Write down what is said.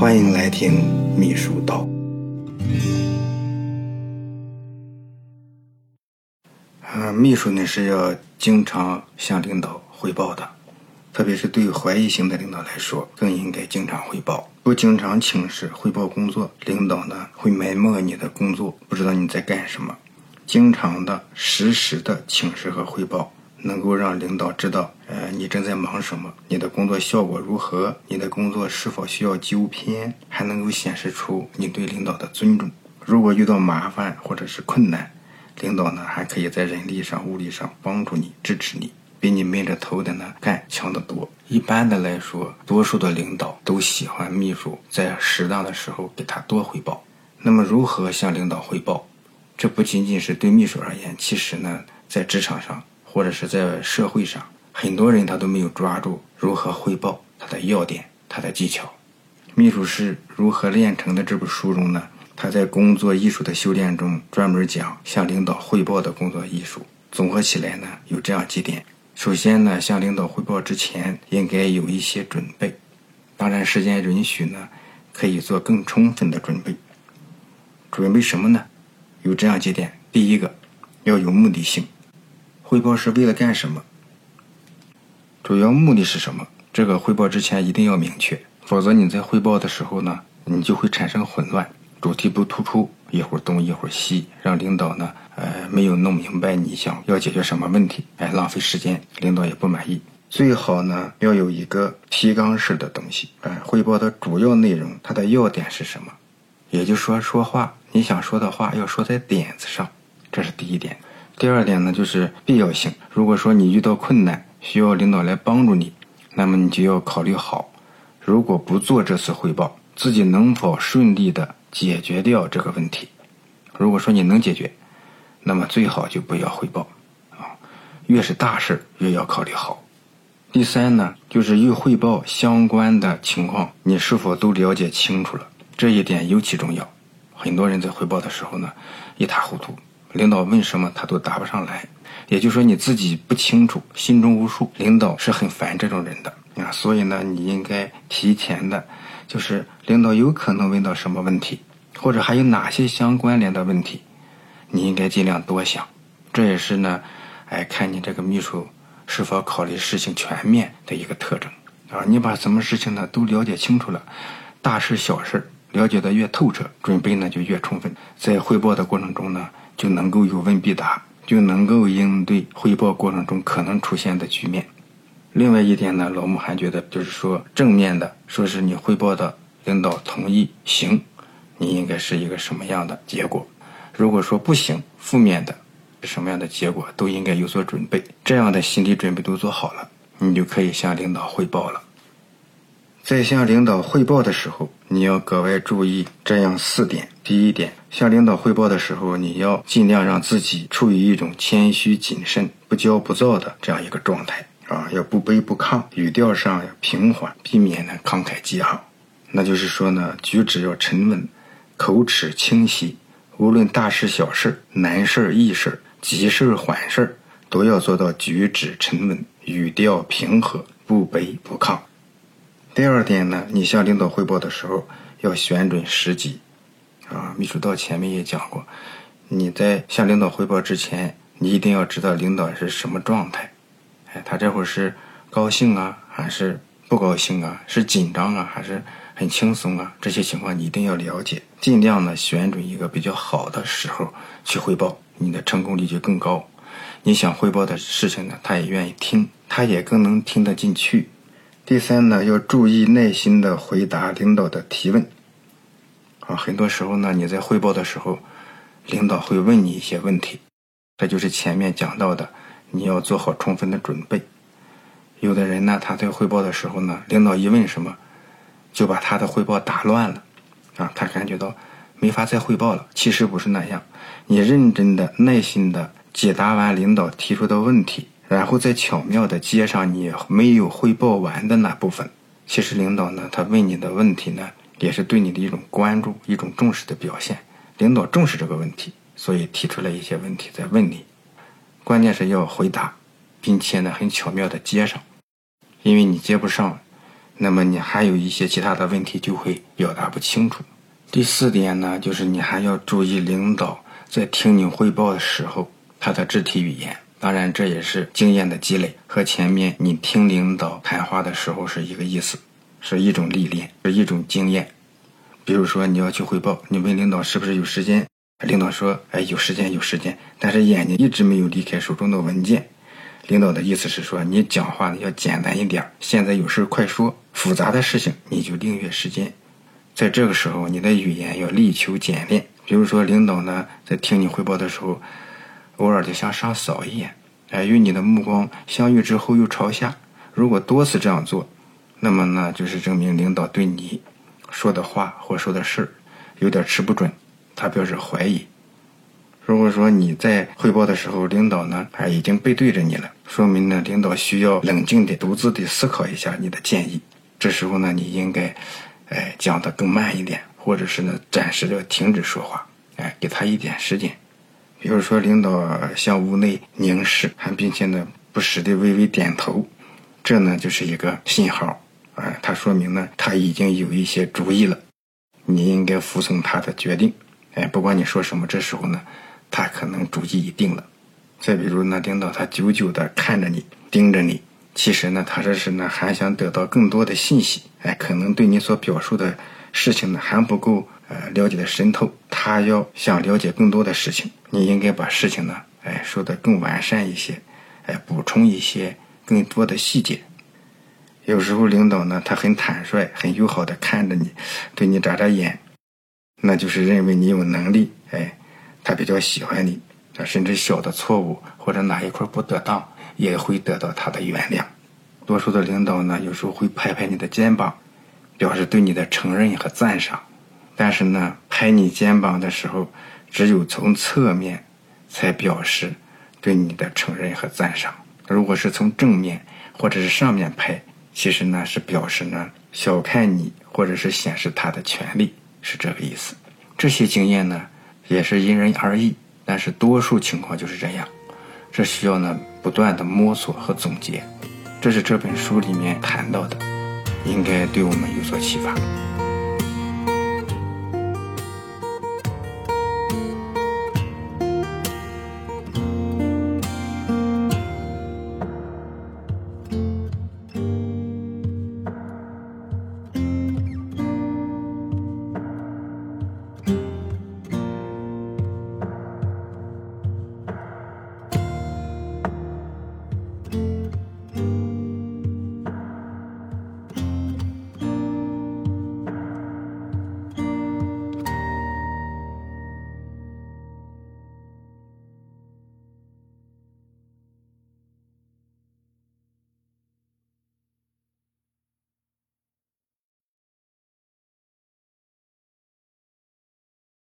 欢迎来听秘书道。啊，秘书呢是要经常向领导汇报的，特别是对怀疑型的领导来说，更应该经常汇报。不经常请示汇报工作，领导呢会埋没你的工作，不知道你在干什么。经常的、实时的请示和汇报。能够让领导知道，呃，你正在忙什么，你的工作效果如何，你的工作是否需要纠偏，还能够显示出你对领导的尊重。如果遇到麻烦或者是困难，领导呢还可以在人力上、物力上帮助你、支持你，比你闷着头的呢干强得多。一般的来说，多数的领导都喜欢秘书在适当的时候给他多汇报。那么，如何向领导汇报？这不仅仅是对秘书而言，其实呢，在职场上。或者是在社会上，很多人他都没有抓住如何汇报他的要点、他的技巧。秘书是如何炼成的这本书中呢？他在工作艺术的修炼中专门讲向领导汇报的工作艺术。综合起来呢，有这样几点：首先呢，向领导汇报之前应该有一些准备，当然时间允许呢，可以做更充分的准备。准备什么呢？有这样几点：第一个，要有目的性。汇报是为了干什么？主要目的是什么？这个汇报之前一定要明确，否则你在汇报的时候呢，你就会产生混乱，主题不突出，一会儿东一会儿西，让领导呢，呃，没有弄明白你想要解决什么问题，哎，浪费时间，领导也不满意。最好呢，要有一个提纲式的东西，哎，汇报的主要内容，它的要点是什么？也就是说，说话你想说的话要说在点子上，这是第一点。第二点呢，就是必要性。如果说你遇到困难，需要领导来帮助你，那么你就要考虑好，如果不做这次汇报，自己能否顺利的解决掉这个问题？如果说你能解决，那么最好就不要汇报，啊，越是大事越要考虑好。第三呢，就是与汇报相关的情况，你是否都了解清楚了？这一点尤其重要。很多人在汇报的时候呢，一塌糊涂。领导问什么他都答不上来，也就是说你自己不清楚，心中无数。领导是很烦这种人的啊，所以呢，你应该提前的，就是领导有可能问到什么问题，或者还有哪些相关联的问题，你应该尽量多想。这也是呢，哎，看你这个秘书是否考虑事情全面的一个特征啊。你把什么事情呢都了解清楚了，大事小事了解的越透彻，准备呢就越充分，在汇报的过程中呢。就能够有问必答，就能够应对汇报过程中可能出现的局面。另外一点呢，老穆还觉得，就是说正面的，说是你汇报的领导同意行，你应该是一个什么样的结果？如果说不行，负面的，什么样的结果都应该有所准备。这样的心理准备都做好了，你就可以向领导汇报了。在向领导汇报的时候，你要格外注意这样四点。第一点，向领导汇报的时候，你要尽量让自己处于一种谦虚谨慎、不骄不躁的这样一个状态啊，要不卑不亢，语调上要平缓，避免呢慷慨激昂。那就是说呢，举止要沉稳，口齿清晰，无论大事小事、难事儿易事儿、急事儿缓事儿，都要做到举止沉稳，语调平和，不卑不亢。第二点呢，你向领导汇报的时候要选准时机，啊，秘书到前面也讲过，你在向领导汇报之前，你一定要知道领导是什么状态，哎，他这会儿是高兴啊，还是不高兴啊，是紧张啊，还是很轻松啊？这些情况你一定要了解，尽量呢选准一个比较好的时候去汇报，你的成功率就更高。你想汇报的事情呢，他也愿意听，他也更能听得进去。第三呢，要注意耐心的回答领导的提问。啊，很多时候呢，你在汇报的时候，领导会问你一些问题，这就是前面讲到的，你要做好充分的准备。有的人呢，他在汇报的时候呢，领导一问什么，就把他的汇报打乱了，啊，他感觉到没法再汇报了。其实不是那样，你认真的、耐心的解答完领导提出的问题。然后再巧妙的接上你没有汇报完的那部分。其实领导呢，他问你的问题呢，也是对你的一种关注、一种重视的表现。领导重视这个问题，所以提出了一些问题在问你。关键是要回答，并且呢，很巧妙的接上。因为你接不上，那么你还有一些其他的问题就会表达不清楚。第四点呢，就是你还要注意领导在听你汇报的时候他的肢体语言。当然，这也是经验的积累，和前面你听领导谈话的时候是一个意思，是一种历练，是一种经验。比如说你要去汇报，你问领导是不是有时间，领导说：“哎，有时间，有时间。”但是眼睛一直没有离开手中的文件。领导的意思是说，你讲话呢要简单一点，现在有事快说，复杂的事情你就另约时间。在这个时候，你的语言要力求简练。比如说，领导呢在听你汇报的时候，偶尔就向上扫一眼，哎，与你的目光相遇之后又朝下。如果多次这样做，那么呢就是证明领导对你说的话或说的事有点吃不准，他表示怀疑。如果说你在汇报的时候，领导呢还已经背对着你了，说明呢领导需要冷静的、独自的思考一下你的建议。这时候呢，你应该，哎，讲的更慢一点，或者是呢暂时的停止说话，哎，给他一点时间。比如说，领导向屋内凝视，还并且呢不时的微微点头，这呢就是一个信号，哎，他说明呢他已经有一些主意了，你应该服从他的决定，哎，不管你说什么，这时候呢。他可能主意已定了。再比如呢，领导他久久的看着你，盯着你，其实呢，他这是呢还想得到更多的信息。哎，可能对你所表述的事情呢还不够呃了解的深透，他要想了解更多的事情，你应该把事情呢哎说的更完善一些，哎补充一些更多的细节。有时候领导呢他很坦率、很友好的看着你，对你眨眨眼，那就是认为你有能力，哎。他比较喜欢你，他甚至小的错误或者哪一块不得当，也会得到他的原谅。多数的领导呢，有时候会拍拍你的肩膀，表示对你的承认和赞赏。但是呢，拍你肩膀的时候，只有从侧面才表示对你的承认和赞赏。如果是从正面或者是上面拍，其实呢是表示呢小看你，或者是显示他的权利，是这个意思。这些经验呢。也是因人而异，但是多数情况就是这样，这需要呢不断的摸索和总结，这是这本书里面谈到的，应该对我们有所启发。